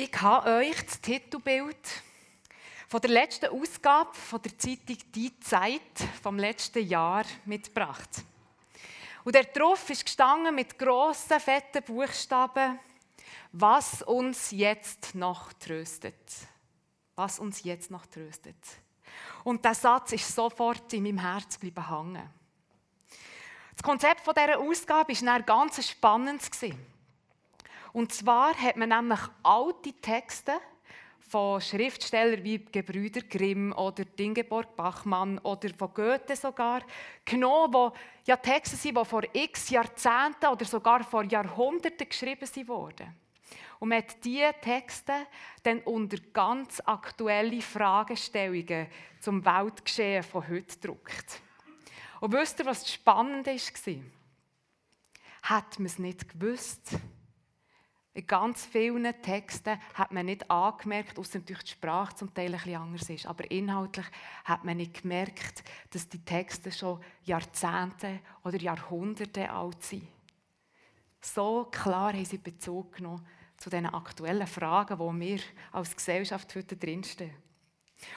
Ich habe euch das Titelbild von der letzten Ausgabe von der Zeitung Die Zeit vom letzten Jahr mitgebracht. Und der drauf ist gestanden mit grossen, fetten Buchstaben, was uns jetzt noch tröstet. Was uns jetzt noch tröstet. Und der Satz ist sofort in meinem Herz geblieben hängen. Das Konzept dieser Ausgabe war ganz spannend. Und zwar hat man nämlich alte Texte von Schriftstellern wie Gebrüder Grimm oder Dingeborg Bachmann oder von Goethe sogar genommen, wo ja Texte sind, die vor x Jahrzehnten oder sogar vor Jahrhunderten geschrieben wurden. Und man hat diese Texte dann unter ganz aktuelle Fragestellungen zum Weltgeschehen von heute gedruckt. Und wisst ihr, was das Spannende war? Hat man es nicht gewusst, in ganz vielen Texten hat man nicht angemerkt, außer natürlich die Sprache zum Teil ein bisschen anders ist, aber inhaltlich hat man nicht gemerkt, dass die Texte schon Jahrzehnte oder Jahrhunderte alt sind. So klar haben sie Bezug genommen zu den aktuellen Fragen, wo wir als Gesellschaft heute drinstehen.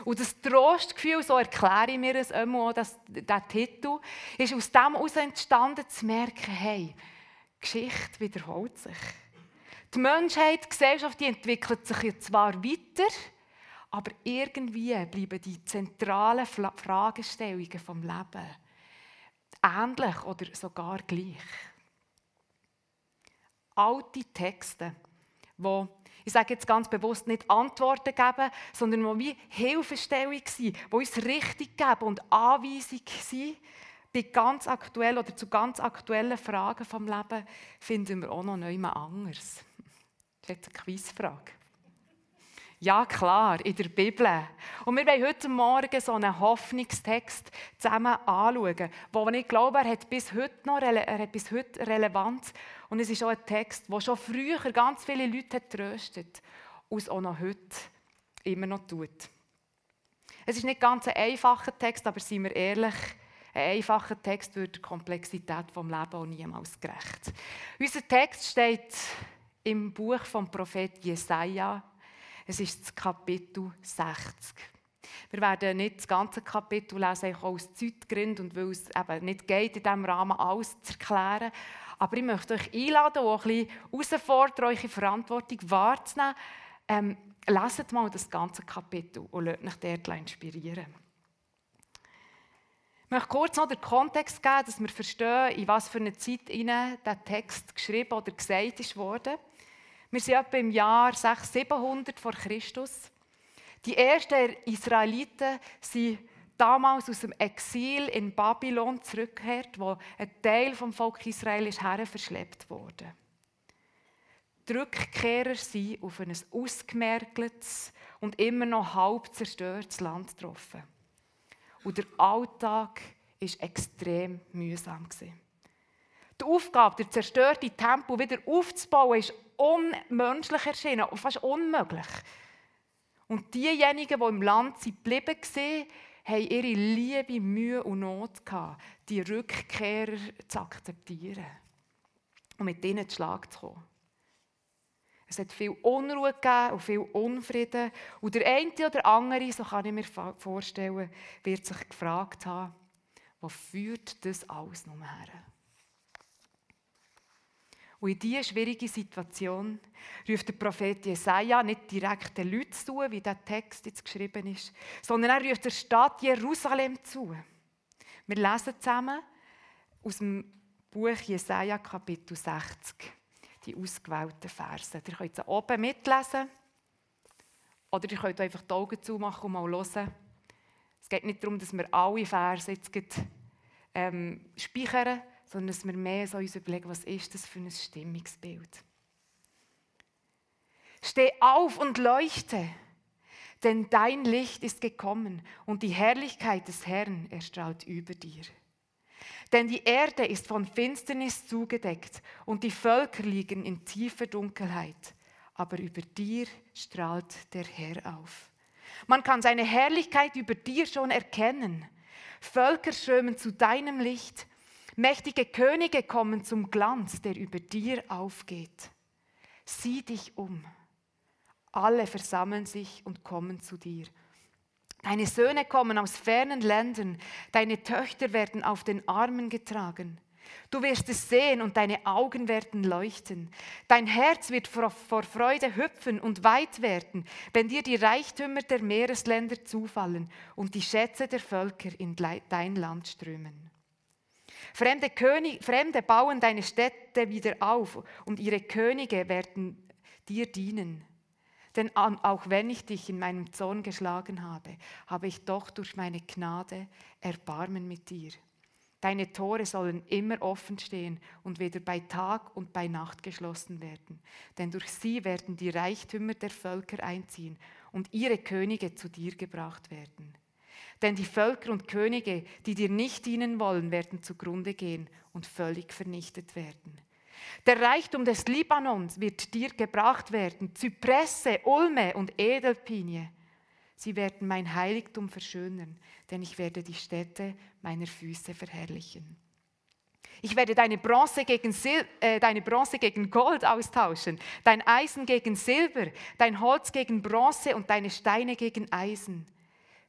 Und das Trostgefühl, so erkläre ich mir es immer, dass der Titel, ist aus dem heraus entstanden, zu merken, hey, Geschichte wiederholt sich. Die Menschheit, die Gesellschaft, die entwickelt sich zwar weiter, aber irgendwie bleiben die zentralen Fragestellungen vom Leben ähnlich oder sogar gleich. Alte Texte, wo ich sage jetzt ganz bewusst nicht Antworten geben, sondern wo wie Hilfestellung sind, wo uns Richtung geben und Anweisung sind, bei ganz aktuellen oder zu ganz aktuellen Fragen vom Leben finden wir auch noch niemand anders. Das ist jetzt eine Quizfrage. Ja, klar, in der Bibel. Und wir wollen heute Morgen so einen Hoffnungstext zusammen anschauen, wo ich glaube, er hat bis heute noch er hat bis heute Relevanz. Und es ist auch ein Text, der schon früher ganz viele Leute tröstet und es auch noch heute immer noch tut. Es ist nicht ganz ein einfacher Text, aber seien wir ehrlich, ein einfacher Text wird der Komplexität des Lebens auch niemals gerecht. Unser Text steht im Buch vom Prophet Jesaja. Es ist das Kapitel 60. Wir werden nicht das ganze Kapitel lesen, auch aus Zeitgründen und weil es eben nicht geht, in diesem Rahmen alles zu erklären. Aber ich möchte euch einladen, auch ein bisschen herausfordern, eure Verantwortung wahrzunehmen. Ähm, leset mal das ganze Kapitel und lasst euch dort inspirieren. Ich möchte kurz noch den Kontext geben, dass wir verstehen, in was für eine Zeit der Text geschrieben oder gesagt wurde. Wir sind etwa im Jahr 600, 700 vor Christus. Die ersten Israeliten sind damals aus dem Exil in Babylon zurückgekehrt, wo ein Teil vom Volk Israel ist verschleppt wurde. Die Rückkehrer sind auf ein ausgemergeltes und immer noch halb zerstörtes Land getroffen. Und der Alltag war extrem mühsam. Die Aufgabe, der zerstörte Tempel wieder aufzubauen, ist unmenschlich erschienen, fast unmöglich. Und diejenigen, die im Land geblieben waren, haben ihre Liebe, Mühe und Not gehabt, die Rückkehrer zu akzeptieren und mit ihnen zu Schlag zu kommen. Es hat viel Unruhe gegeben und viel Unfrieden. Und der eine oder andere, so kann ich mir vorstellen, wird sich gefragt haben, wo führt das alles noch her? Und in diese schwierige Situation ruft der Prophet Jesaja nicht direkt den Leuten zu, wie der Text jetzt geschrieben ist, sondern er ruft der Stadt Jerusalem zu. Wir lesen zusammen aus dem Buch Jesaja, Kapitel 60, die ausgewählten Verse. Ihr könnt sie oben mitlesen oder ihr könnt einfach die Augen zumachen und mal hören. Es geht nicht darum, dass wir alle Verse jetzt ähm, speichern, sondern dass wir mehr so uns überlegen, was ist das für ein Stimmungsbild. Steh auf und leuchte, denn dein Licht ist gekommen und die Herrlichkeit des Herrn erstrahlt über dir. Denn die Erde ist von Finsternis zugedeckt und die Völker liegen in tiefer Dunkelheit, aber über dir strahlt der Herr auf. Man kann seine Herrlichkeit über dir schon erkennen. Völker strömen zu deinem Licht Mächtige Könige kommen zum Glanz, der über dir aufgeht. Sieh dich um. Alle versammeln sich und kommen zu dir. Deine Söhne kommen aus fernen Ländern, deine Töchter werden auf den Armen getragen. Du wirst es sehen und deine Augen werden leuchten. Dein Herz wird vor, Freude hüpfen und weit werden, wenn dir die Reichtümer der Meeresländer zufallen und die Schätze der Völker in dein Land strömen. Fremde, König, Fremde bauen deine Städte wieder auf und ihre Könige werden dir dienen. Denn auch wenn ich dich in meinem Zorn geschlagen habe, habe ich doch durch meine Gnade Erbarmen mit dir. Deine Tore sollen immer offen stehen und weder bei Tag und bei Nacht geschlossen werden. Denn durch sie werden die Reichtümer der Völker einziehen und ihre Könige zu dir gebracht werden. Denn die Völker und Könige, die dir nicht dienen wollen, werden zugrunde gehen und völlig vernichtet werden. Der Reichtum des Libanons wird dir gebracht werden, Zypresse, Ulme und Edelpinie. Sie werden mein Heiligtum verschönern, denn ich werde die Städte meiner Füße verherrlichen. Ich werde deine Bronze, gegen Sil äh, deine Bronze gegen Gold austauschen, dein Eisen gegen Silber, dein Holz gegen Bronze und deine Steine gegen Eisen.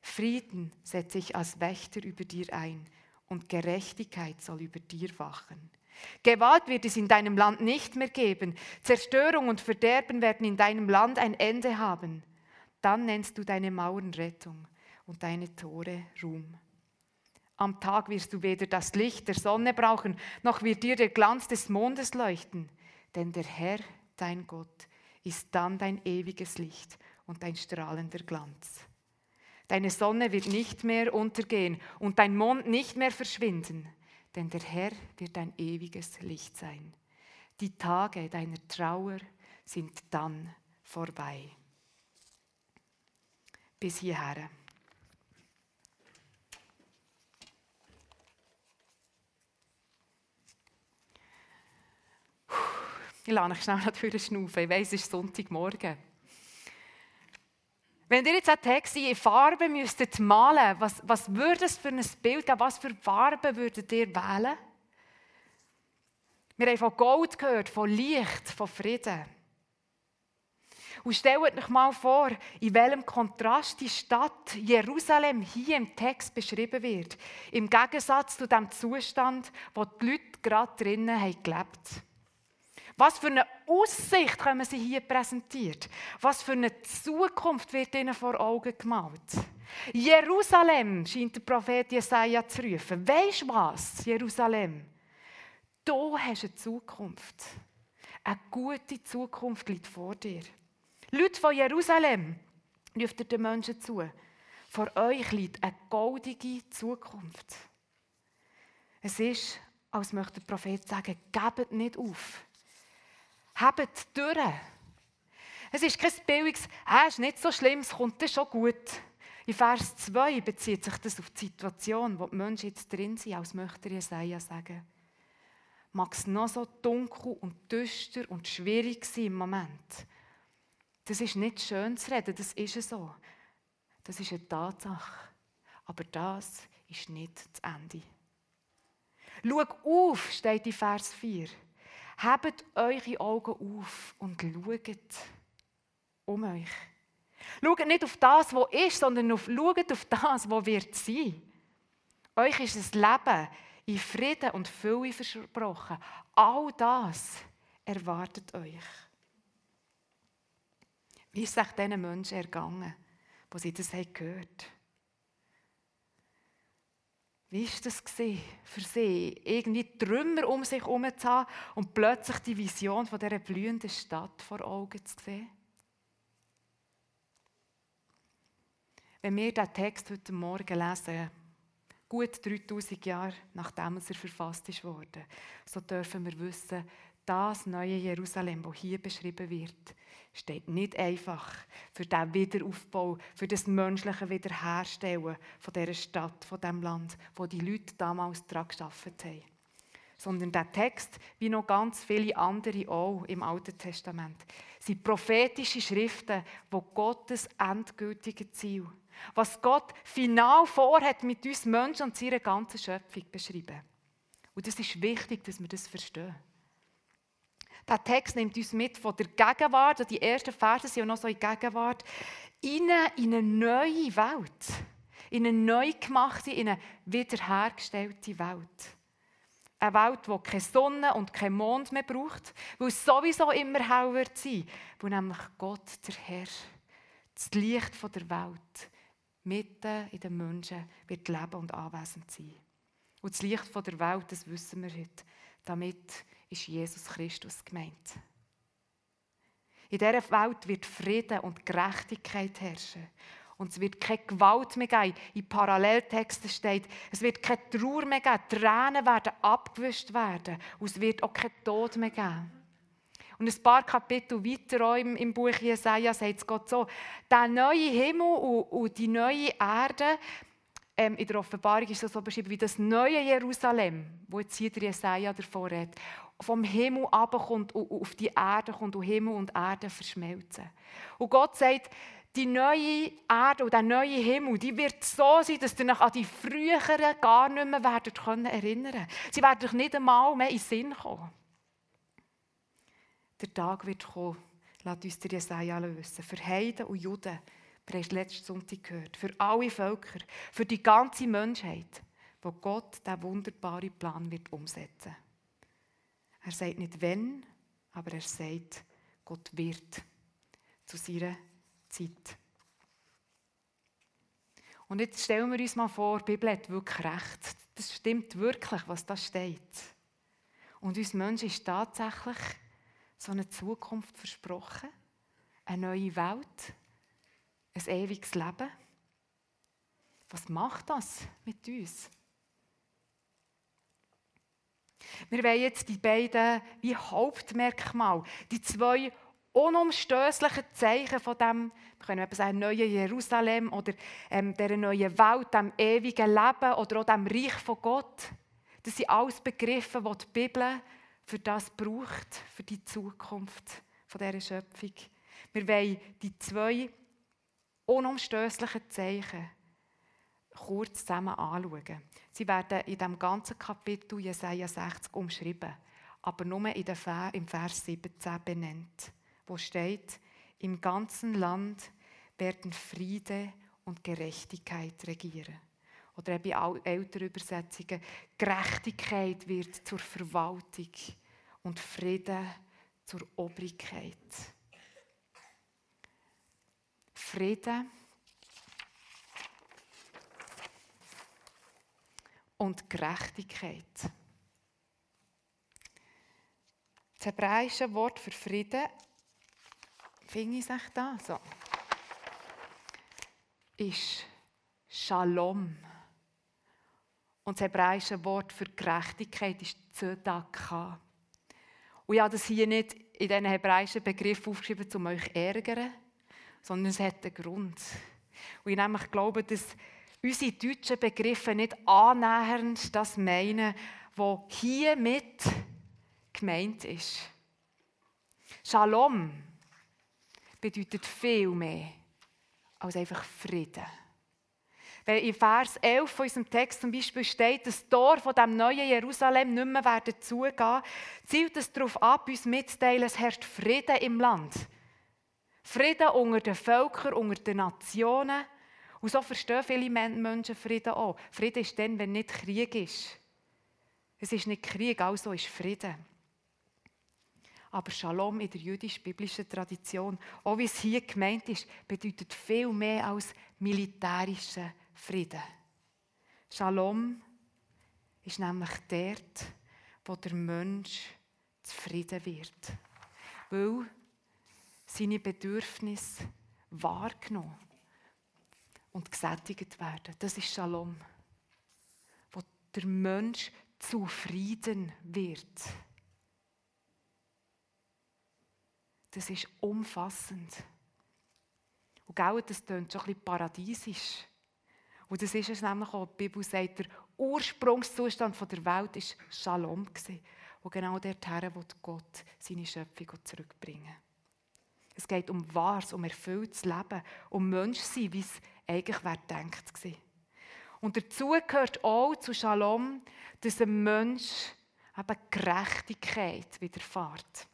Frieden setze ich als Wächter über dir ein und Gerechtigkeit soll über dir wachen. Gewalt wird es in deinem Land nicht mehr geben. Zerstörung und Verderben werden in deinem Land ein Ende haben. Dann nennst du deine Mauern Rettung und deine Tore Ruhm. Am Tag wirst du weder das Licht der Sonne brauchen, noch wird dir der Glanz des Mondes leuchten, denn der Herr, dein Gott, ist dann dein ewiges Licht und dein strahlender Glanz. Deine Sonne wird nicht mehr untergehen und dein Mond nicht mehr verschwinden, denn der Herr wird dein ewiges Licht sein. Die Tage deiner Trauer sind dann vorbei bis hierher. Ich lasse euch schnell natürlich schnaufen. Ich weiss, es ist Sonntagmorgen. Wenn ihr jetzt einen Text in Farbe müsstet malen, was, was würde es für ein Bild geben? Was für Farben würdet ihr wählen? Wir haben von Gold gehört, von Licht, von Frieden. Und stellt euch mal vor, in welchem Kontrast die Stadt Jerusalem hier im Text beschrieben wird. Im Gegensatz zu dem Zustand, wo die Leute gerade drinnen haben gelebt Was für eine Aussicht können sie hier präsentiert? Was für eine Zukunft wird ihnen vor Augen gemalt? Jerusalem, scheint der Prophet Jesaja zu rufen. Weisst du was, Jerusalem? Du hast eine Zukunft. Eine gute Zukunft liegt vor dir. Leute von Jerusalem, ruft ihr den Menschen zu. Vor euch liegt eine goldige Zukunft. Es ist, als möchte der Prophet sagen, gebt nicht auf. Habt durch. Es ist kein billiges, es ist nicht so schlimm, es kommt schon gut. In Vers 2 bezieht sich das auf die Situation, wo die Menschen jetzt drin sind, als möchte Jesaja sagen. Mag es noch so dunkel und düster und schwierig sein im Moment. Das ist nicht schön zu reden, das ist so. Das ist eine Tatsache. Aber das ist nicht das Ende. Schau auf, steht in Vers 4. Hebt eure Augen auf und schaut um euch. Schaut nicht auf das, was ist, sondern auf, schaut auf das, was wird sein. Euch ist das Leben in Frieden und Fülle versprochen. All das erwartet euch. Wie ist es diesen Menschen ergangen, wo sie das gehört haben? Wie war das für sie, irgendwie Trümmer um sich herum zu haben und plötzlich die Vision von dieser blühenden Stadt vor Augen zu sehen? Wenn wir diesen Text heute Morgen lesen, gut 3000 Jahre nachdem er verfasst wurde, so dürfen wir wissen, das neue Jerusalem, das hier beschrieben wird, steht nicht einfach für den Wiederaufbau, für das menschliche Wiederherstellen von dieser Stadt, von diesem Land, wo die Leute damals daran gearbeitet haben. Sondern der Text, wie noch ganz viele andere auch im Alten Testament, sind prophetische Schriften, wo Gottes endgültige Ziel, was Gott final vorhat mit uns Menschen und seiner ganzen Schöpfung beschrieben. Und es ist wichtig, dass wir das verstehen. Der Text nimmt uns mit von der Gegenwart, die ersten Verse sind ja noch so in Gegenwart, in eine neue Welt. In eine neu gemachte, in eine wiederhergestellte Welt. Eine Welt, die keine Sonne und kein Mond mehr braucht, weil es sowieso immer hell wird sein, wo nämlich Gott, der Herr, das Licht der Welt, mitten in den Menschen wird leben und anwesend sein. Und das Licht der Welt, das wissen wir heute, damit ist Jesus Christus gemeint. In dieser Welt wird Frieden und Gerechtigkeit herrschen. Und es wird keine Gewalt mehr geben. In Paralleltexten steht, es wird keine Trauer mehr geben. Tränen werden abgewischt werden. Und es wird auch kein Tod mehr geben. Und ein paar Kapitel weiter im, Buch Jesaja sagt es Gott so: Der neue Himmel und, und die neue Erde, ähm, in der Offenbarung ist das so beschrieben wie das neue Jerusalem, wo jetzt hier der Jesaja davor redet, vom Himmel abkommt und auf die Erde kommt und Himmel und Erde verschmelzen. Und Gott sagt, die neue Erde und der neue Himmel, die wird so sein, dass ihr euch an die früheren gar nicht mehr werdet können Sie werden euch nicht einmal mehr in den Sinn kommen. Der Tag wird kommen, lasst uns der Jesaja lösen, für Heiden und Juden, haben es letzten Sonntag gehört, für alle Völker, für die ganze Menschheit, wo Gott diesen wunderbaren Plan wird umsetzen Er sagt nicht wenn, aber er sagt, Gott wird zu seiner Zeit. Und jetzt stellen wir uns mal vor, die Bibel hat wirklich recht. Das stimmt wirklich, was da steht. Und uns Menschen ist tatsächlich so eine Zukunft versprochen, eine neue Welt, ein ewiges Leben. Was macht das mit uns? Wir wollen jetzt die beiden wie Hauptmerkmale, die zwei unumstößlichen Zeichen von dem, wir können eben sagen, neuen Jerusalem oder ähm, dieser neuen Welt, dem ewigen Leben oder auch dem Reich von Gott. Das sind alles Begriffe, die die Bibel für das braucht, für die Zukunft von dieser Schöpfung. Wir wollen die zwei unumstößlichen Zeichen kurz zusammen anschauen. Sie werden in dem ganzen Kapitel Jesaja 60 umschrieben, aber nur in der Vers, im Vers 17 benannt wo steht, im ganzen Land werden Friede und Gerechtigkeit regieren. Oder eben in älteren Übersetzungen, Gerechtigkeit wird zur Verwaltung und Friede zur Obrigkeit. Friede und Gerechtigkeit. Das hebräische Wort für Frieden finde ich es da? So. Ist Shalom. Und das hebräische Wort für Gerechtigkeit ist Zedaka. Und habe das hier nicht in diesen hebräischen Begriff aufgeschrieben, um euch zu ärgern, sondern es hat einen Grund. Und ich nämlich glaube, dass unsere deutschen Begriffe nicht annähernd das meinen, was hier mit gemeint ist. Shalom bedeutet viel mehr als einfach Frieden. Wenn in Vers 11 von unserem Text zum Beispiel steht, das Tor von dem neuen Jerusalem nicht mehr werden zugehen, zielt es darauf ab, uns mitzuteilen, es herrscht Frieden im Land. Frieden unter den Völkern, unter den Nationen. Und so verstehen viele Menschen Frieden auch. Frieden ist dann, wenn nicht Krieg ist. Es ist nicht Krieg, also ist Frieden. Aber Shalom in der jüdisch-biblischen Tradition, auch wie es hier gemeint ist, bedeutet viel mehr als militärischer Frieden. Shalom ist nämlich dort, wo der Mensch zufrieden wird. Weil seine Bedürfnisse wahrgenommen und gesättigt werden. Das ist Shalom. Wo der Mensch zufrieden wird. das ist umfassend. Und gell, das klingt schon ein bisschen paradiesisch. Und das ist es nämlich auch. Die Bibel sagt, der Ursprungszustand der Welt war Shalom. Und genau dorthin will Gott seine Schöpfung zurückbringen. Es geht um wahres, um erfülltes Leben, um Menschsein, wie es eigentlich gedacht war. Und dazu gehört auch zu Shalom, dass ein Mensch eben Gerechtigkeit widerfährt.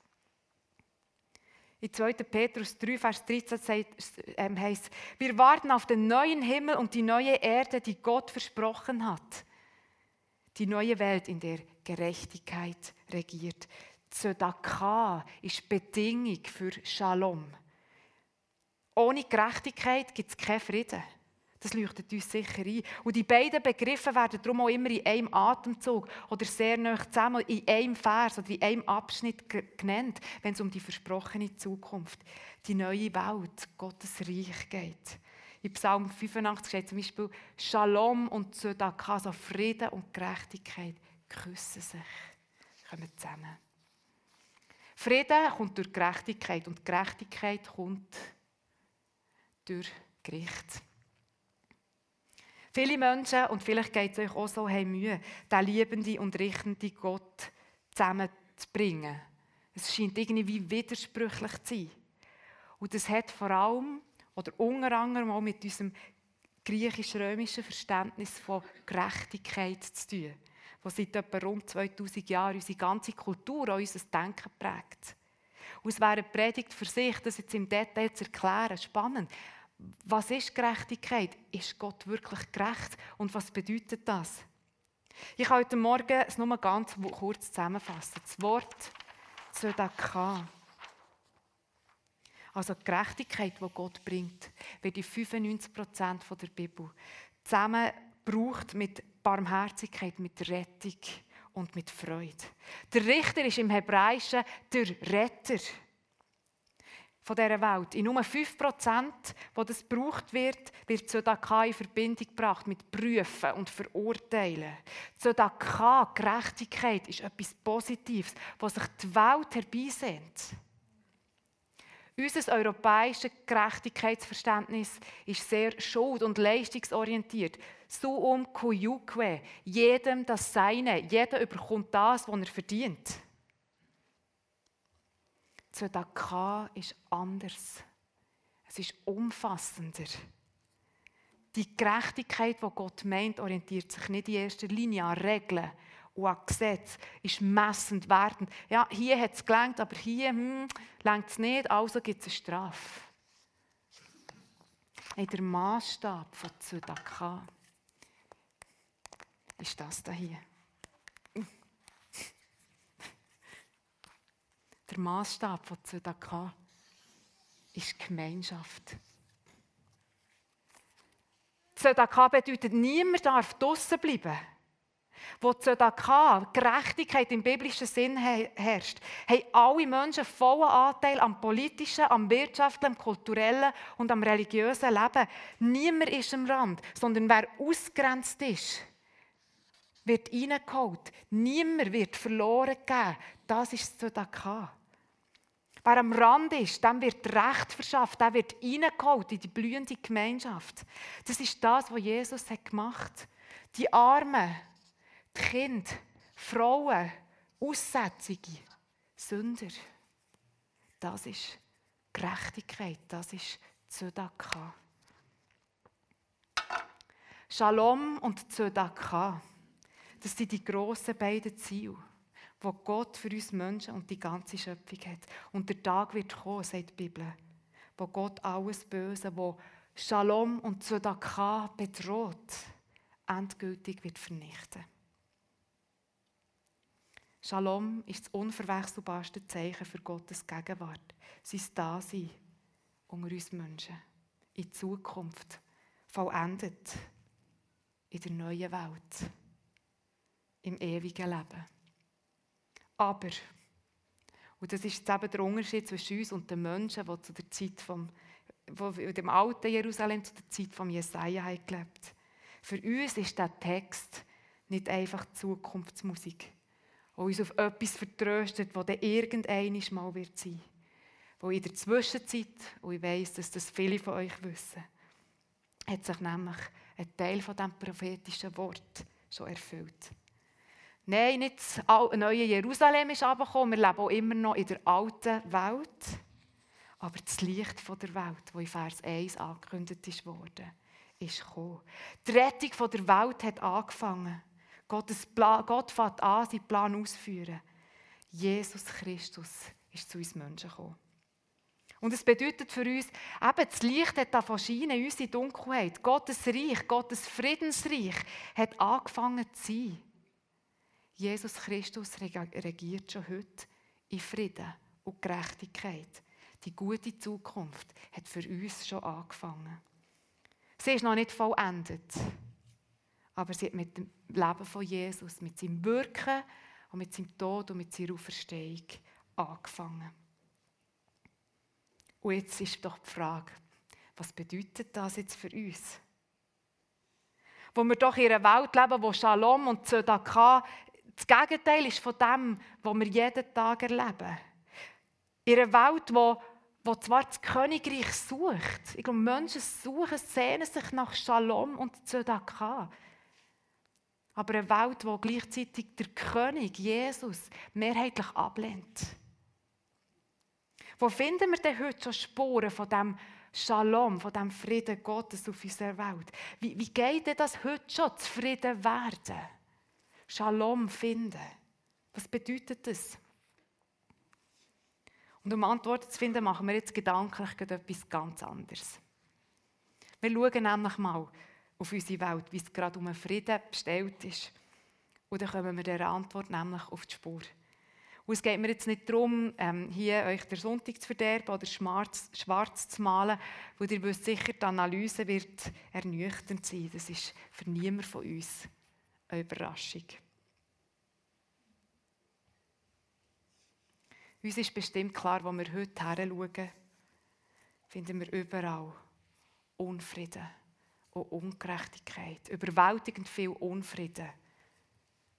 In 2. Petrus 3, Vers 13 ähm, heißt wir warten auf den neuen Himmel und die neue Erde, die Gott versprochen hat. Die neue Welt, in der Gerechtigkeit regiert. Zedakah ist Bedingung für Shalom. Ohne Gerechtigkeit gibt es keinen Frieden. Das leuchtet uns sicher ein. Und die beiden Begriffe werden darum auch immer in einem Atemzug oder sehr nah zusammen in einem Vers oder in einem Abschnitt genannt, wenn es um die versprochene Zukunft, die neue Welt, Gottes Reich geht. In Psalm 85 steht zum Beispiel Shalom und Zedakah, also Frieden und Gerechtigkeit, küssen sich, kommen zusammen. Frieden kommt durch Gerechtigkeit und Gerechtigkeit kommt durch Gericht. Viele Menschen, und vielleicht geht es euch auch so, haben Mühe, den liebenden und richtenden Gott zusammenzubringen. Es scheint irgendwie widersprüchlich zu sein. Und das hat vor allem, oder unter anderem auch mit unserem griechisch-römischen Verständnis von Gerechtigkeit zu tun, das seit etwa rund 2000 Jahren unsere ganze Kultur, auch unser Denken prägt. Und es wäre eine Predigt für sich, das jetzt im Detail zu erklären. Spannend was ist Gerechtigkeit? Ist Gott wirklich gerecht? Und was bedeutet das? Ich kann heute Morgen es nur ganz kurz zusammenfassen. Das Wort Zedakah. Also die Gerechtigkeit, die Gott bringt, wird in 95 Prozent der Bibel zusammengebraucht mit Barmherzigkeit, mit Rettung und mit Freude. Der Richter ist im Hebräischen der Retter von dieser Welt. In nur 5%, wo das gebraucht wird, wird Zodaka in Verbindung gebracht mit Prüfen und Verurteilen. Zodaka, Gerechtigkeit, ist etwas Positives, was sich die Welt herbeisehnt. Unser europäisches Gerechtigkeitsverständnis ist sehr schuld- und leistungsorientiert. So um Kuyukwe, jedem das Seine, jeder überkommt das, was er verdient. Zedakah ist anders. Es ist umfassender. Die Gerechtigkeit, die Gott meint, orientiert sich nicht in erster Linie an Regeln und an Gesetzen, ist messend wertend. Ja, hier hat es gelangt, aber hier hm, es nicht, also gibt es eine Strafe. In der Maßstab von Zedakah ist das hier. Der Maßstab von Zedakah ist Gemeinschaft. Zedakah bedeutet, niemand darf draußen bleiben. Wo Zedakah, Gerechtigkeit im biblischen Sinn herrscht, haben alle Menschen vollen Anteil am politischen, am wirtschaftlichen, am kulturellen und am religiösen Leben. Niemand ist am Rand, sondern wer ausgrenzt ist, wird reingeholt. Niemand wird verloren gehen. Das ist Zedakah. Wer am Rand ist, dem wird Recht verschafft, der wird reingeholt in die blühende Gemeinschaft. Das ist das, was Jesus gemacht hat. Die Armen, die Kinder, Frauen, Aussätzige, Sünder. Das ist Gerechtigkeit, das ist Zedakah. Shalom und Zedakah, das sind die grossen beiden Ziele wo Gott für uns Menschen und die ganze Schöpfung hat. Und der Tag wird kommen, sagt die Bibel, wo Gott alles Böse, wo Shalom und Zedakah bedroht, endgültig wird vernichten. Shalom ist das unverwechselbarste Zeichen für Gottes Gegenwart. Sein Dasein unter uns Menschen. In Zukunft. Vollendet. In der neuen Welt. Im ewigen Leben. Aber, und das ist eben der Unterschied zwischen uns und den Menschen, die zu der Zeit vom, in dem alten Jerusalem zu der Zeit von Jesaja gelebt Für uns ist der Text nicht einfach Zukunftsmusik, die uns auf etwas vertröstet, das dann irgendeinisch mal wird sein. Wo in der Zwischenzeit, und ich weiss, dass das viele von euch wissen, hat sich nämlich ein Teil von diesem prophetischen Wort schon erfüllt. Nein, nicht das neue Jerusalem ist abgekommen. Wir leben auch immer noch in der alten Welt. Aber das Licht der Welt, das in Vers 1 angekündigt wurde, ist gekommen. Die Rettung der Welt hat angefangen. Gottes Plan, Gott fängt an, seinen Plan auszuführen. Jesus Christus ist zu uns Menschen gekommen. Und es bedeutet für uns, eben das Licht hat da scheinen in unsere Dunkelheit. Gottes Reich, Gottes Friedensreich hat angefangen zu sein. Jesus Christus regiert schon heute in Frieden und Gerechtigkeit. Die gute Zukunft hat für uns schon angefangen. Sie ist noch nicht vollendet, aber sie hat mit dem Leben von Jesus, mit seinem Wirken und mit seinem Tod und mit seiner Auferstehung angefangen. Und jetzt ist doch die Frage, was bedeutet das jetzt für uns? Wo wir doch in einer Welt leben, wo Shalom und Zedakah das Gegenteil ist von dem, was wir jeden Tag erleben. In einer Welt, wo, wo zwar das Königreich sucht, ich glaube, Menschen suchen, sehnen sich nach Shalom und Zedakah. Aber eine Welt, wo gleichzeitig der König, Jesus, mehrheitlich ablehnt. Wo finden wir denn heute schon Spuren von dem Shalom, von dem Frieden Gottes auf unserer Welt? Wie, wie geht denn das heute schon, zufrieden werden? Shalom finden. Was bedeutet das? Und um Antworten zu finden, machen wir jetzt gedanklich etwas ganz anderes. Wir schauen nämlich mal auf unsere Welt, wie es gerade um Frieden bestellt ist. Und dann kommen wir der Antwort nämlich auf die Spur. Und es geht mir jetzt nicht darum, ähm, hier euch den Sonntag zu verderben oder schwarz, schwarz zu malen, weil ihr wisst sicher, die Analyse wird ernüchternd sein. Das ist für niemand von uns eine Überraschung. Uns ist bestimmt klar, wo wir heute her schauen, finden wir überall Unfrieden und Ungerechtigkeit. Überwältigend viel Unfrieden.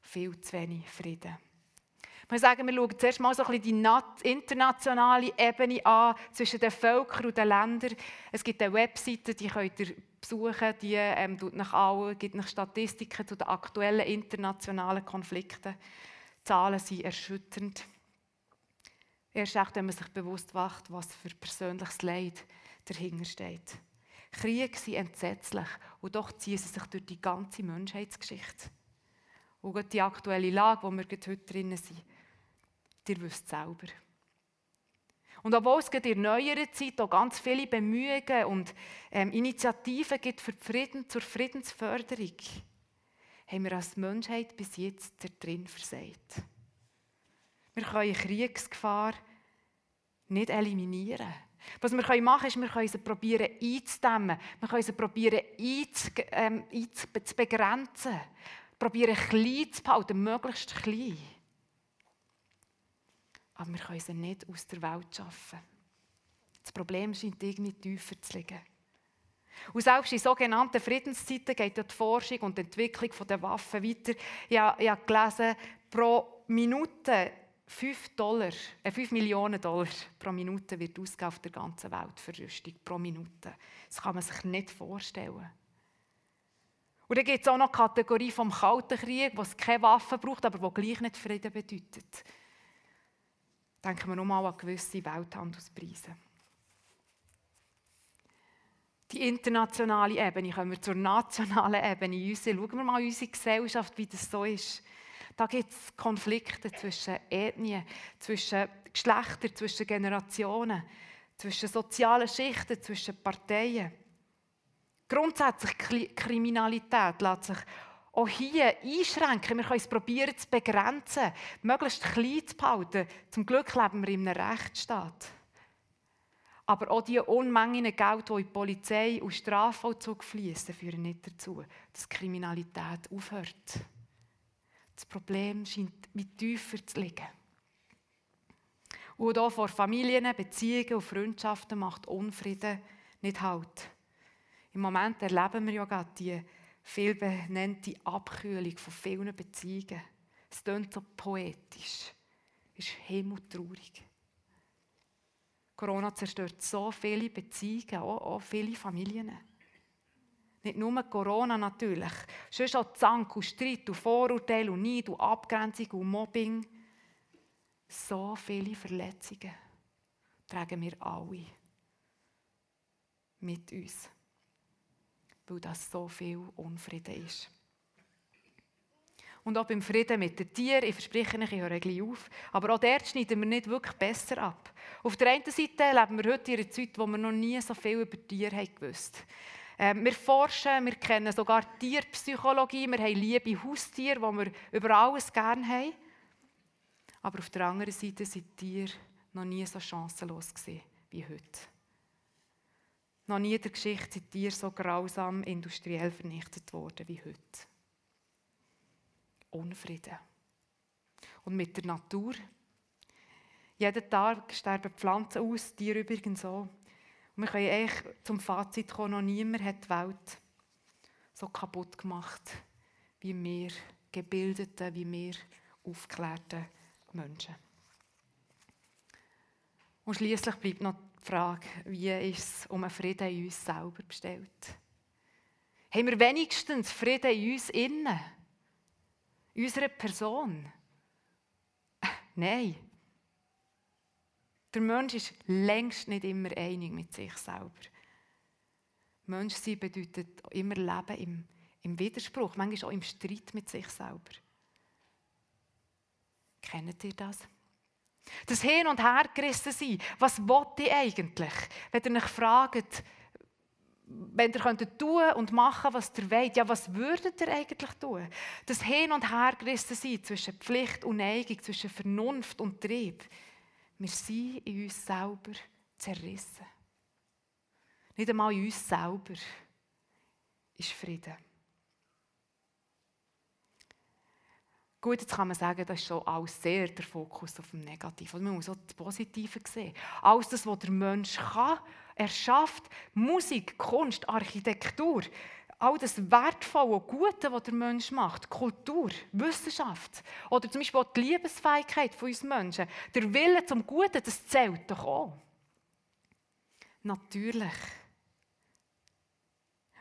Viel zu wenig Frieden. Wir sagen, wir schauen zuerst mal so ein bisschen die internationale Ebene an zwischen den Völkern und den Ländern. Es gibt eine Webseite, die könnt ihr besuchen, die ähm, tut nach allen, gibt nach Statistiken zu den aktuellen internationalen Konflikten. Die Zahlen sind erschütternd. Erst recht, wenn man sich bewusst macht, was für persönliches Leid dahinter steht. Kriege sind entsetzlich und doch ziehen sie sich durch die ganze Menschheitsgeschichte. Und die aktuelle Lage, wo wir heute drinnen sind, ihr wisst es selber. Und obwohl es in der neueren Zeit auch ganz viele Bemühungen und ähm, Initiativen gibt für Frieden, zur Friedensförderung, haben wir als Menschheit bis jetzt da drin versagt. Wir können Kriegsgefahr nicht eliminieren. Was wir machen können, ist, wir können sie probieren einzudämmen. Wir können sie probieren einzu, ähm. Probieren klein zu behalten, möglichst klein aber wir können sie nicht aus der Welt schaffen. Das Problem scheint irgendwie tiefer zu liegen. Und selbst in sogenannten Friedenszeiten geht die Forschung und Entwicklung der Waffen weiter. Ich habe gelesen, pro Minute 5, Dollar, äh 5 Millionen Dollar pro Minute wird ausgegeben auf der ganzen Welt für Rüstung. Pro Minute. Das kann man sich nicht vorstellen. Und dann gibt es auch noch die Kategorie vom Kalten Krieg, wo es keine Waffen braucht, aber wo gleich nicht Frieden bedeutet. Denken wir nochmal an gewisse Welthandelspreise. Die internationale Ebene, kommen wir zur nationalen Ebene. Schauen wir mal unsere Gesellschaft, wie das so ist. Da gibt es Konflikte zwischen Ethnien, zwischen Geschlechtern, zwischen Generationen, zwischen sozialen Schichten, zwischen Parteien. Grundsätzlich Kriminalität lässt sich auch hier einschränken. Wir können es probieren zu begrenzen, möglichst klein zu behalten. Zum Glück leben wir in einem Rechtsstaat. Aber auch die Unmengen Geld, die in die Polizei und Strafvollzug fließen, führen nicht dazu, dass Kriminalität aufhört. Das Problem scheint mit tiefer zu liegen. Und auch vor Familien, Beziehungen und Freundschaften macht Unfrieden nicht Halt. Im Moment erleben wir ja gerade die viel benannte Abkühlung von vielen Beziehungen. Es klingt so poetisch. Es ist himmeltraurig. Corona zerstört so viele Beziehungen, auch, auch viele Familien. Nicht nur Corona natürlich, sonst auch Zank und Streit und Vorurteile und Neid und Abgrenzung und Mobbing. So viele Verletzungen tragen wir alle mit uns weil das so viel Unfrieden ist. und auch beim Frieden mit den Tieren. Ich verspreche euch, ich höre gleich auf. Aber auch dort schneiden wir nicht wirklich besser ab. Auf der einen Seite leben wir heute in einer Zeit, wo wir noch nie so viel über Tiere haben gewusst ähm, wir forschen, wir kennen sogar Tierpsychologie, wir haben liebe Haustiere, die wir über alles gerne haben. Aber auf der anderen Seite sind Tiere noch nie so chancenlos wie heute. Noch nie in der Geschichte sind Tiere so grausam industriell vernichtet worden wie heute. Unfrieden. Und mit der Natur. Jeden Tag sterben Pflanzen aus, Tiere übrigens auch. Wir können eigentlich zum Fazit kommen, noch niemand hat die Welt so kaputt gemacht wie wir gebildeten, wie wir aufgeklärten Menschen. Und schließlich bleibt noch die Frage, wie ist es um einen Frieden in uns selber bestellt? Haben wir wenigstens Frieden in uns innen? In unserer Person? Nein. Der Mensch ist längst nicht immer einig mit sich selber. Menschsein bedeutet immer Leben im, im Widerspruch, manchmal auch im Streit mit sich selber. Kennt ihr das? Das Hin- und Hergerissen sein. Was wollt ihr eigentlich? Wenn ihr euch fragt, wenn ihr könntet tun und machen, was ihr wollt, ja, was würdet ihr eigentlich tun? Das Hin- und Hergerissen sein zwischen Pflicht und Neigung, zwischen Vernunft und Trieb. Wir sind in uns selber zerrissen. Nicht einmal in uns selber ist Frieden. Gut, jetzt kann man sagen, das ist schon alles sehr der Fokus auf dem Negativen. Man muss auch das Positive sehen. Alles das, was der Mensch kann, er schafft Musik, Kunst, Architektur, all das Wertvolle und Gute, was der Mensch macht, Kultur, Wissenschaft oder zum Beispiel auch die Liebesfähigkeit von uns Menschen, der Wille zum Guten, das zählt doch auch. Natürlich.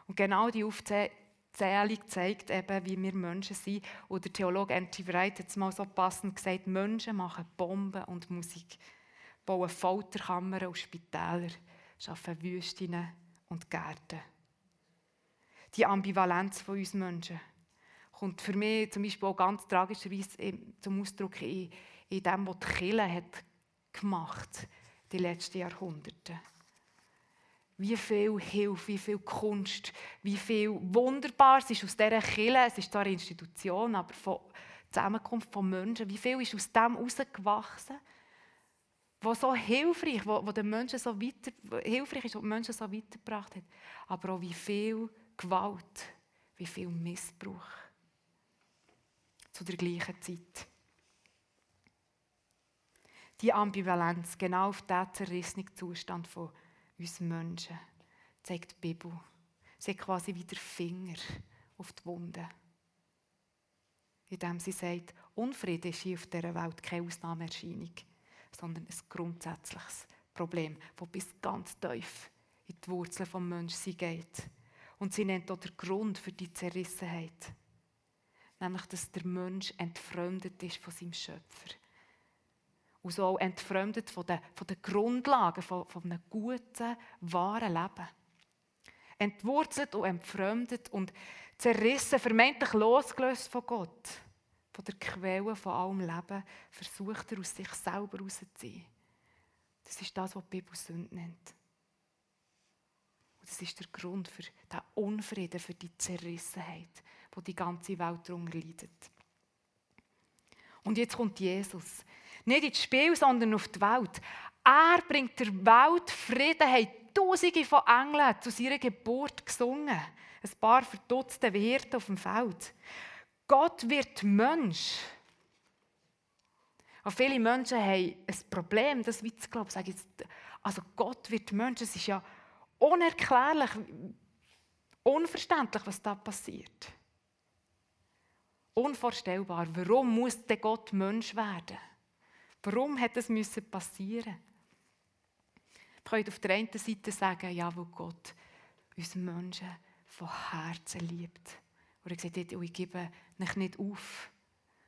Und genau die Aufzählung Zählung zeigt eben, wie wir Menschen sind. Und der Theologe Andy Wright hat es mal so passend gesagt, Menschen machen Bomben und Musik, bauen Folterkammern und Spitäler, schaffen Wüsten und Gärten. Die Ambivalenz von uns Menschen. Kommt für mich zum Beispiel auch ganz tragischerweise zum Ausdruck in, in dem, was die Kirche hat gemacht die letzten Jahrhunderte. Wie viel Hilfe, wie viel Kunst, wie viel Wunderbares ist aus dieser Kirche, es ist zwar eine Institution, aber von Zusammenkunft von Menschen, wie viel ist aus dem herausgewachsen, was so hilfreich, wo, wo den Menschen so weiter, hilfreich ist, was die Menschen so weitergebracht hat, aber auch wie viel Gewalt, wie viel Missbrauch zu der gleichen Zeit. Die Ambivalenz, genau auf diesen zerrissenen Zustand von uns Menschen, zeigt die Bibel. Sie hat quasi wieder Finger auf die Wunde. Indem sie sagt, Unfrieden ist hier auf dieser Welt keine Ausnahmeerscheinung, sondern ein grundsätzliches Problem, das bis ganz tief in die Wurzeln des Menschseins geht. Und sie nennt auch den Grund für die Zerrissenheit. Nämlich, dass der Mensch entfremdet ist von seinem Schöpfer und so auch entfremdet von den, von den Grundlagen von, von einem guten, wahren Leben. Entwurzelt und entfremdet und zerrissen, vermeintlich losgelöst von Gott, von der Quelle von allem Leben, versucht er aus sich selber rauszuziehen. Das ist das, was die Bibel Sünde nennt. Das ist der Grund für den Unfrieden, für die Zerrissenheit, wo die ganze Welt darunter leidet. Und jetzt kommt Jesus. Nicht ins Spiel, sondern auf die Welt. Er bringt der Welt Frieden, hat Tausende von Engeln zu seiner Geburt gesungen. Ein paar verdutzte Wirte auf dem Feld. Gott wird Mensch. Und viele Menschen haben ein Problem, das wie zu glauben. Also Gott wird Mensch, es ist ja unerklärlich, unverständlich, was da passiert. Unvorstellbar. Warum muss der Gott Mensch werden? Warum hat das müssen passieren? Ich könnte auf der einen Seite sagen, ja, wo Gott uns Menschen von Herzen liebt. Oder er sagt, oh, ich gebe mich nicht auf,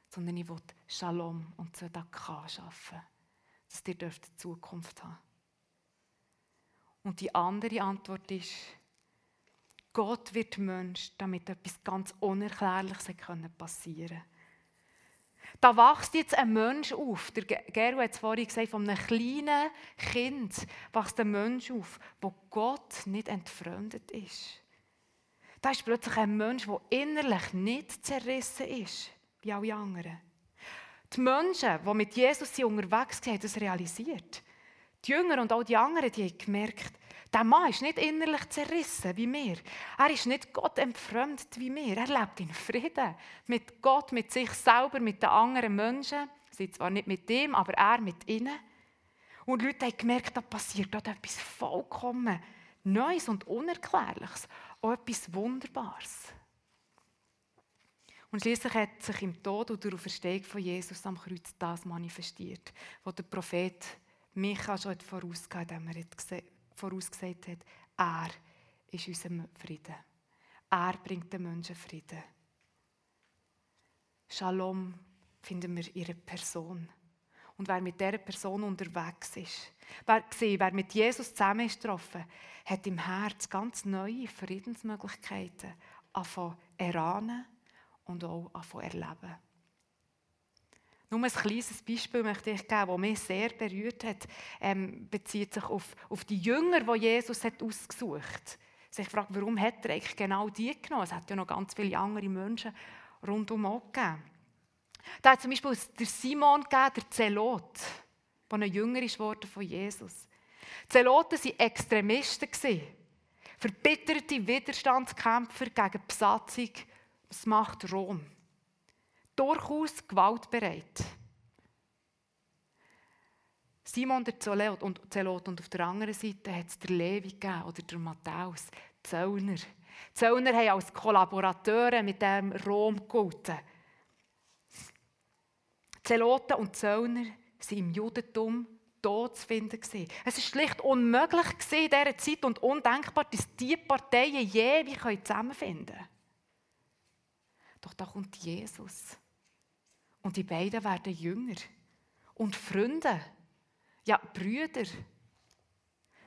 sondern ich will Shalom und Tzedakah schaffen, dass ihr eine Zukunft haben Und die andere Antwort ist, Gott wird Mensch, damit etwas ganz Unerklärliches passieren kann. Da wächst jetzt ein Mensch auf. Der Gero hat es vorhin gesagt, von einem kleinen Kind wächst ein Mensch auf, wo Gott nicht entfremdet ist. Da ist plötzlich ein Mensch, der innerlich nicht zerrissen ist, wie alle anderen. Die Menschen, die mit Jesus unterwegs sind, haben das realisiert. Die Jünger und auch die anderen, die haben gemerkt, der Mann ist nicht innerlich zerrissen wie wir. Er ist nicht Gott entfremdet wie wir. Er lebt in Frieden mit Gott, mit sich selber, mit den anderen Menschen. Sie zwar nicht mit ihm, aber er mit ihnen. Und die Leute haben gemerkt, da passiert dort etwas vollkommen Neues und Unerklärliches. Auch etwas Wunderbares. Und schließlich hat sich im Tod und der Auferstehung von Jesus am Kreuz das manifestiert, was der Prophet Micha schon vorausgesagt hat, indem er vorausgesagt hat, er ist unser Frieden. Er bringt den Menschen Frieden. Shalom finden wir ihre Person. Und wer mit dieser Person unterwegs ist, wer, gesehen, wer mit Jesus zusammen ist getroffen, hat im Herz ganz neue Friedensmöglichkeiten anfangen erahnen und auch anfangen erleben. Nur ein kleines Beispiel möchte ich geben, das mich sehr berührt hat, ähm, bezieht sich auf, auf die Jünger, die Jesus hat ausgesucht hat. Sich fragt, warum hat er eigentlich genau die genommen? Es hat ja noch ganz viele andere Menschen rundum auch gegeben. Da hat zum Beispiel der Simon gegeben, der Zelot, der ein Jünger ist von Jesus. Zeloten waren Extremisten, verbitterte Widerstandskämpfer gegen die Besatzung, das macht Rom durchaus gewaltbereit. Simon der Zelot und, Zelot und auf der anderen Seite hat es der Levi gegeben, oder der Matthäus, Zöllner. Zöllner haben als Kollaborateure mit dem Rom gegolten. Zeloten und Zöllner waren im Judentum tot zu finden. Es war schlicht unmöglich in dieser Zeit und undenkbar, dass diese Parteien je zusammenfinden können. Doch da kommt Jesus. Und die beiden werden Jünger und Freunde, ja Brüder.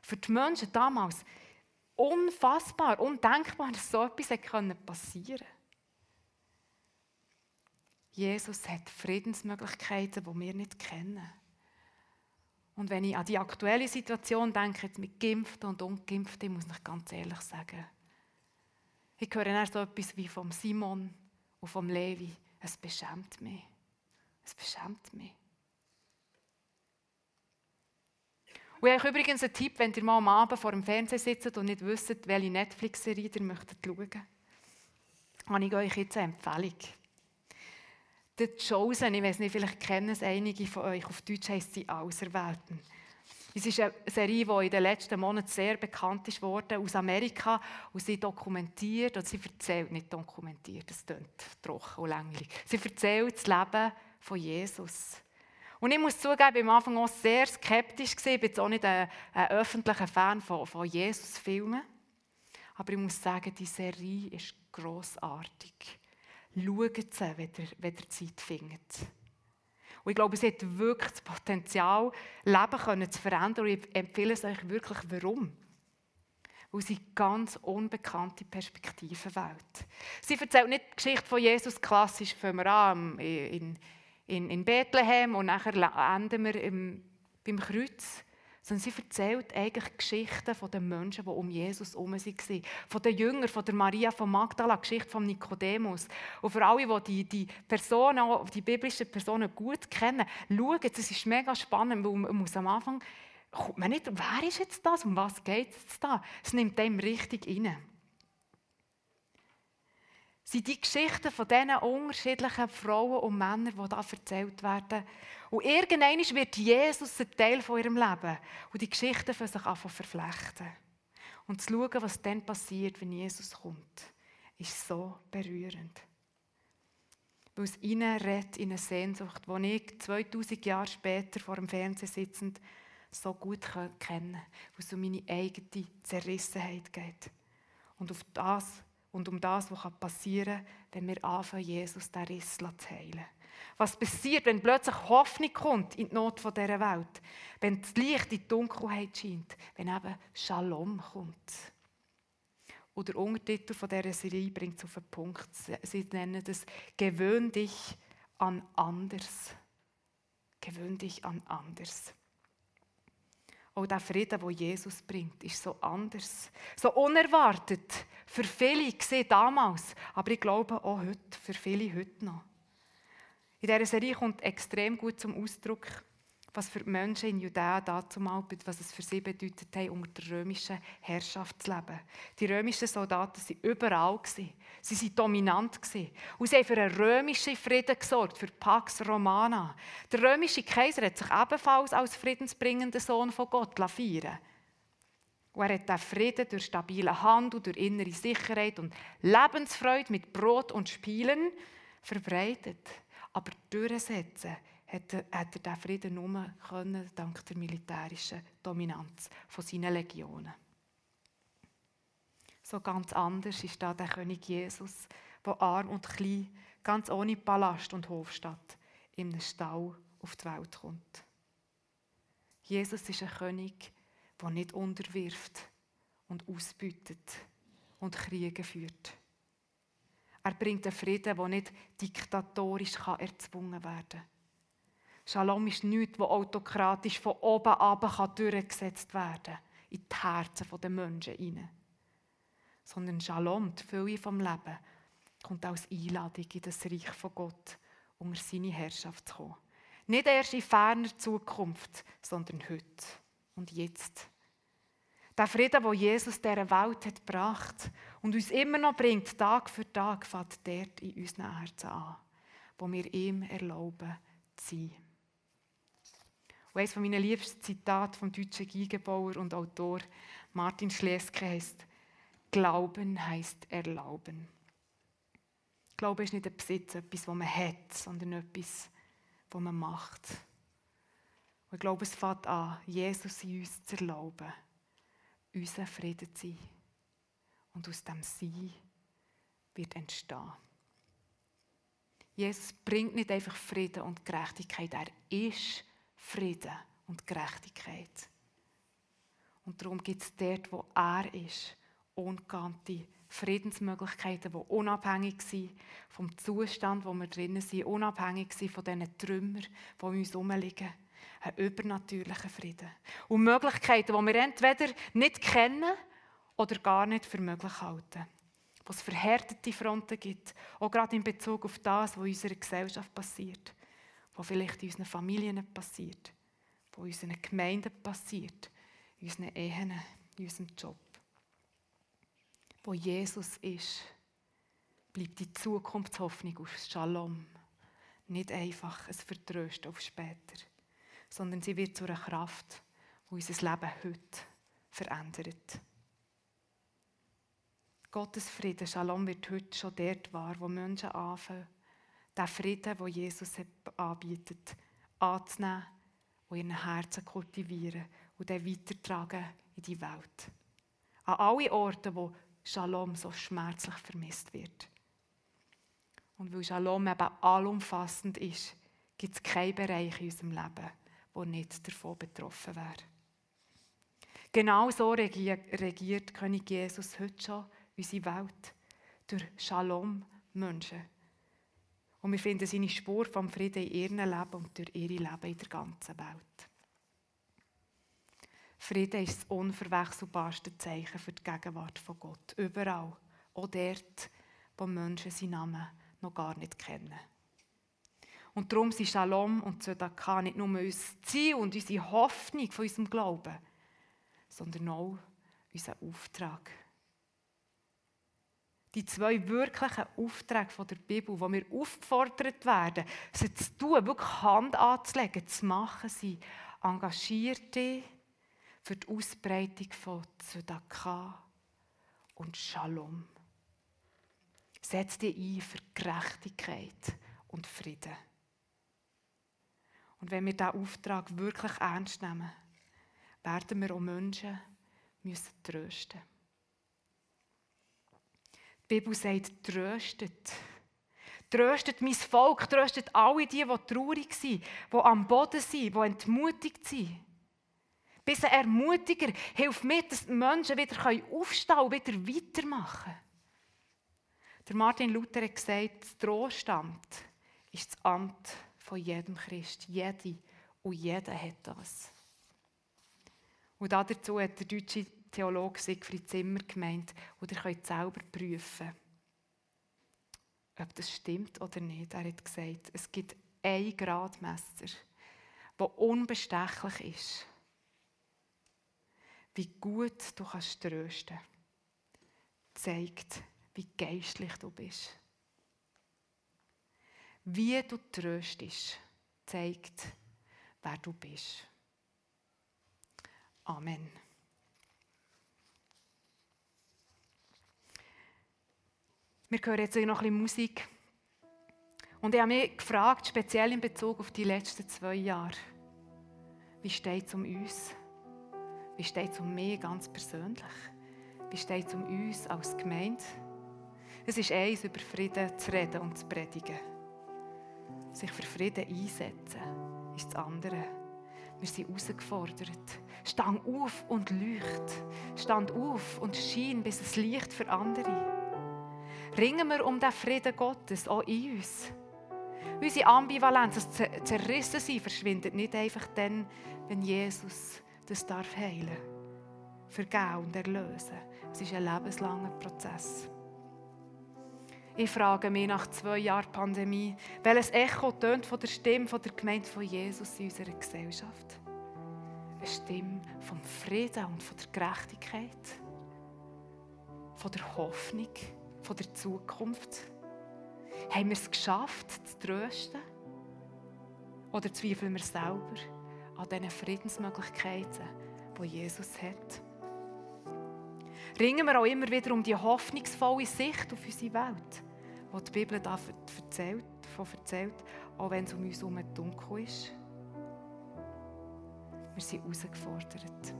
Für die Menschen damals unfassbar, undenkbar, dass so etwas passieren konnte. Jesus hat Friedensmöglichkeiten, die wir nicht kennen. Und wenn ich an die aktuelle Situation denke, jetzt mit Geimpften und Ungeimpften, muss ich ganz ehrlich sagen, ich höre erst so etwas wie vom Simon und vom Levi. Es beschämt mich. Es beschämt mich. Und ich habe übrigens einen Tipp, wenn ihr mal am Abend vor dem Fernseher sitzt und nicht wisst, welche Netflix-Serie ihr möchtet schauen, habe ich euch jetzt eine Empfehlung. The Chosen, ich weiß nicht, vielleicht kennen es einige von euch, auf Deutsch heisst sie Auserwählten. Es ist eine Serie, die in den letzten Monaten sehr bekannt ist aus Amerika. Und sie dokumentiert, und sie erzählt, nicht dokumentiert, das klingt trocken und länglich. Sie erzählt das Leben von Jesus. Und ich muss zugeben, ich war am Anfang auch sehr skeptisch. Ich bin jetzt auch nicht ein, ein öffentlicher Fan von, von Jesus-Filmen. Aber ich muss sagen, die Serie ist grossartig. Schaut sie, wenn ihr, wenn ihr Zeit findet. Und ich glaube, sie hat wirklich das Potenzial, Leben zu verändern. Und ich empfehle es euch wirklich, warum. Weil sie ganz unbekannte Perspektiven wählt. Sie erzählt nicht die Geschichte von Jesus klassisch, fangen wir an, in, in, in Bethlehem und nachher enden wir im, beim Kreuz. Sondern sie erzählt eigentlich Geschichten von den Menschen, die um Jesus herum waren. Von den Jüngern, von der Maria von Magdala, Geschichte von Nikodemus. Und für alle, die die, Personen, die biblischen Personen gut kennen, schauen, es ist mega spannend, weil man muss am Anfang kommt man nicht, wer ist jetzt das, um was geht es da? Es nimmt einem richtig rein sind die Geschichten von diesen unterschiedlichen Frauen und Männern, die da erzählt werden. Und irgendwann wird Jesus ein Teil von ihrem Leben. Und die Geschichten für sich anfangen verflechten. Und zu schauen, was dann passiert, wenn Jesus kommt, ist so berührend. Weil es ihnen redet in eine Sehnsucht, die ich 2000 Jahre später vor dem Fernsehen sitzend so gut kenne, wo es um meine eigene Zerrissenheit geht. Und auf das und um das, was passieren kann, wenn wir anfangen, Jesus den Riss zu heilen. Was passiert, wenn plötzlich Hoffnung kommt in die Not dieser Welt? Wenn das Licht in die Dunkelheit scheint? Wenn eben Shalom kommt? Und der Untertitel dieser Serie bringt es auf den Punkt. Sie nennen das «Gewöhn dich an anders. Gewöhn dich an anders. Auch der Frieden, den Jesus bringt, ist so anders, so unerwartet. Für viele gesehen damals, aber ich glaube auch heute, für viele heute noch. In dieser Serie kommt extrem gut zum Ausdruck, was für die Menschen in Judäa dazumal, was es für sie bedeutet hat, unter der römischen Herrschaft zu leben. Die römischen Soldaten waren überall. Sie waren dominant. Und sie haben für einen römischen Frieden gesorgt, für Pax Romana. Der römische Kaiser hat sich ebenfalls als friedensbringender Sohn von Gott feiern und er hat diesen Frieden durch stabile Handel, durch innere Sicherheit und Lebensfreude mit Brot und Spielen verbreitet. Aber durchsetzen hat er, hat diesen Frieden nur können, dank der militärischen Dominanz von seinen Legionen. So ganz anders ist da der König Jesus, der arm und klein, ganz ohne Palast und Hofstadt, in einem Stall auf die Welt kommt. Jesus ist ein König, der nicht unterwirft und ausbütet und Kriege führt. Er bringt einen Frieden, der nicht diktatorisch erzwungen werden kann. Shalom ist nichts, das autokratisch von oben ab durchgesetzt werden kann, in die Herzen der Menschen hinein. Sondern Shalom, die Fülle vom Leben, kommt als Einladung in das Reich von Gott, unter seine Herrschaft zu kommen. Nicht erst in ferner Zukunft, sondern heute und jetzt. Der Frieden, den Jesus dieser Welt hat gebracht und uns immer noch bringt, Tag für Tag, fängt dort in unseren Herzen an, wo wir ihm erlauben zu sein. Und eines meiner liebsten Zitate vom deutschen Geigenbauer und Autor Martin Schleske heißt: Glauben heißt erlauben. Glauben ist nicht ein Besitz, etwas, was man hat, sondern etwas, was man macht. Und ich glaube, es fängt an, Jesus in uns zu erlauben, unser Frieden zu sein. Und aus dem Sein wird entstehen. Jesus bringt nicht einfach Frieden und Gerechtigkeit, er ist Frieden und Gerechtigkeit. Und darum gibt es dort, wo er ist, ungeahnte Friedensmöglichkeiten, die unabhängig sind vom Zustand, wo wir drinnen sind, unabhängig sind von diesen Trümmern, die um uns herumliegen. Ein übernatürlicher Frieden. Und Möglichkeiten, die wir entweder nicht kennen oder gar nicht für möglich halten. Wo es verhärtete Fronten gibt, auch gerade in Bezug auf das, was in unserer Gesellschaft passiert was vielleicht in unseren Familien passiert, was in unseren Gemeinden passiert, in unseren Ehen, in unserem Job. Wo Jesus ist, bleibt die Zukunftshoffnung auf Shalom nicht einfach ein Vertrösten auf später, sondern sie wird zu einer Kraft, die unser Leben heute verändert. Gottes Frieden, Shalom, wird heute schon dort wahr, wo Menschen anfangen, den Frieden, den Jesus anbietet, anzunehmen und ihren Herzen kultivieren und dann weitertragen in die Welt. An alle Orte, wo Shalom so schmerzlich vermisst wird. Und weil Shalom eben allumfassend ist, gibt es keinen Bereich in unserem Leben, der nicht davon betroffen wäre. Genau so regiert König Jesus heute schon unsere Welt. Durch Shalom Menschen und wir finden seine Spur vom Frieden in ihrem Leben und durch ihre Leben in der ganzen Welt. Frieden ist das unverwechselbarste Zeichen für die Gegenwart von Gott. Überall. Auch dort, wo Menschen seinen Namen noch gar nicht kennen. Und darum sind Shalom und Zedakah nicht nur unser Ziel und unsere Hoffnung von unserem Glauben, sondern auch unser Auftrag die zwei wirklichen Aufträge der Bibel, wo wir aufgefordert werden, sie zu tun, wirklich Hand anzulegen, zu machen, sind Engagierte für die Ausbreitung von Tzedakah und Shalom. Setz dich ein für Gerechtigkeit und Frieden. Und wenn wir diesen Auftrag wirklich ernst nehmen, werden wir auch Menschen müssen trösten müssen. Die Bibel sagt, tröstet. Tröstet mein Volk, tröstet alle die, die traurig sind, die am Boden sind, die entmutigt sind. Bis ein Ermutiger hilft mir, dass die Menschen wieder aufstehen und wieder weitermachen können. Der Martin Luther hat gesagt, das Trost ist das Amt von jedem Christ. Jede und jeder hat das. Und dazu hat der deutsche Theologe Siegfried Zimmer gemeint, und ihr könnt selber prüfen, ob das stimmt oder nicht. Er hat gesagt, es gibt ein Gradmesser, der unbestechlich ist. Wie gut du kannst trösten, zeigt, wie geistlich du bist. Wie du tröstest, zeigt, wer du bist. Amen. Wir hören jetzt noch ein bisschen Musik. Und ich habe mich gefragt, speziell in Bezug auf die letzten zwei Jahre, wie steht es um uns? Wie steht es um mich ganz persönlich? Wie steht es um uns als Gemeinde? Es ist eins, über Frieden zu reden und zu predigen. Sich für Frieden einsetzen ist das andere. Wir sind herausgefordert. Stand auf und leucht. Stand auf und schien bis es Licht für andere. Ringen wir um den Frieden Gottes auch in uns. Unsere Ambivalenz, das Zerrissensein, verschwindet nicht einfach dann, wenn Jesus das darf heilen, vergeben und erlösen. Es ist ein lebenslanger Prozess. Ich frage mich nach zwei Jahren Pandemie, welches Echo tönt von der Stimme der Gemeinde von Jesus in unserer Gesellschaft? Eine Stimme vom Frieden und von der Gerechtigkeit, von der Hoffnung, von der Zukunft. Haben wir es geschafft, zu trösten? Oder zweifeln wir selber an diesen Friedensmöglichkeiten, die Jesus hat? ringen wir auch immer wieder um die hoffnungsvolle Sicht auf unsere Welt, die die Bibel davon erzählt, davon erzählt auch wenn es um uns herum dunkel ist. Wir sind herausgefordert.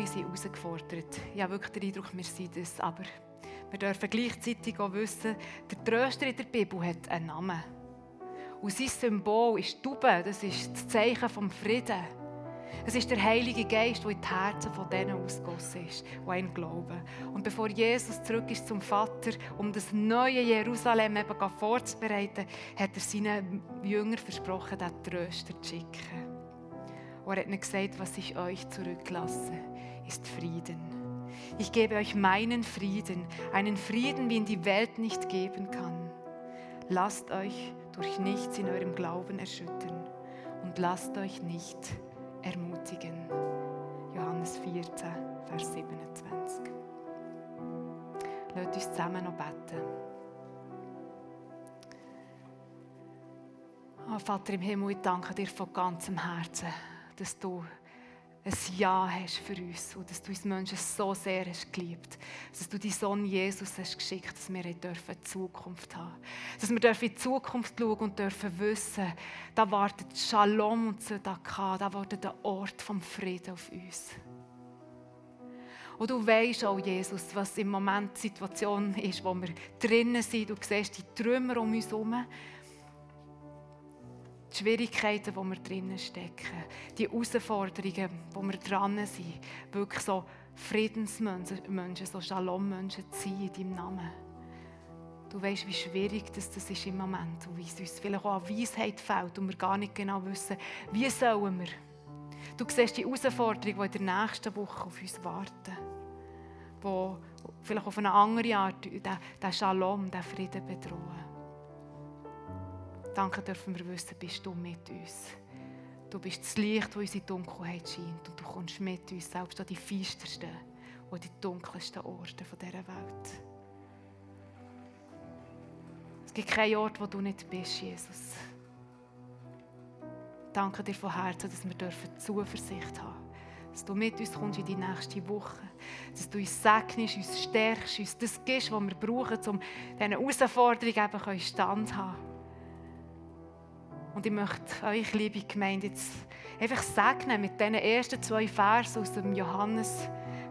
Alle sind herausgefordert. Ich habe wirklich den Eindruck, wir sind das. Aber wir dürfen gleichzeitig auch wissen, der Tröster in der Bibel hat einen Namen. Und sein Symbol ist die Taube, das ist das Zeichen vom Frieden. Es ist der Heilige Geist, der in die Herzen von denen ausgossen ist, die ihn glauben. Und bevor Jesus zurück ist zum Vater, um das neue Jerusalem eben vorzubereiten, hat er seinen Jüngern versprochen, den Tröster zu schicken. Und er hat ihnen gesagt, was ich euch zurücklasse, ist Frieden. Ich gebe euch meinen Frieden, einen Frieden, wie ihn die Welt nicht geben kann. Lasst euch durch nichts in eurem Glauben erschüttern und lasst euch nicht ermutigen. Johannes 14, Vers 27. Lasst uns zusammen noch beten. Oh, Vater im Himmel, ich danke dir von ganzem Herzen dass du ein Ja hast für uns und dass du uns Menschen so sehr hast geliebt. Dass du deinen Sohn Jesus hast geschickt, dass wir dürfen eine Zukunft haben. Dass wir dürfen in die Zukunft schauen und dürfen wissen, da wartet Shalom und Zedakah, da wartet der Ort vom Frieden auf uns. Und du weißt auch, Jesus, was im Moment die Situation ist, wo wir drinnen sind. Du siehst die Trümmer um uns herum die Schwierigkeiten, die wir drinnen stecken, die Herausforderungen, wo wir dran sind, wirklich so Friedensmenschen, so Shalom-Menschen zu sein in deinem Namen. Du weißt, wie schwierig das, ist im Moment und wie es uns vielleicht auch an Weisheit fällt und wir gar nicht genau wissen, wie sollen wir. Du siehst die Herausforderungen, die in der nächsten Woche auf uns warten, die vielleicht auf eine andere Art den Shalom, den Frieden bedrohen. Danke dürfen wir wissen, bist du mit uns. Du bist das Licht, das unsere Dunkelheit scheint. Und du kommst mit uns, selbst an die feistersten und die dunkelsten Orte dieser Welt. Es gibt keinen Ort, wo du nicht bist, Jesus. Danke dir von Herzen, dass wir Zuversicht haben dass du mit uns kommst in die nächste Woche. Dass du uns segnest, uns stärkst, uns das gibst, was wir brauchen, um diesen Herausforderungen eben standhaben Und ich möchte euch, liebe Gemeinde, jetzt einfach segnen mit diesen ersten zwei Versen aus dem Johannes,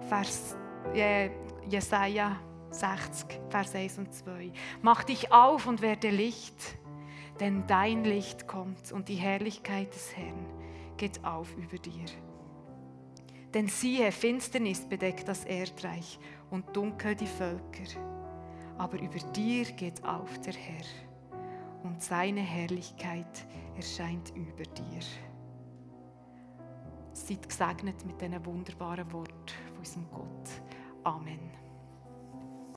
Vers, äh, Jesaja 60, Vers 1 und 2. Mach dich auf und werde Licht, denn dein Licht kommt und die Herrlichkeit des Herrn geht auf über dir. Denn siehe, Finsternis bedeckt das Erdreich und dunkel die Völker. Aber über dir geht auf der Herr und seine Herrlichkeit erscheint über dir. Seid gesegnet mit diesen wunderbaren Worten von unserem Gott. Amen.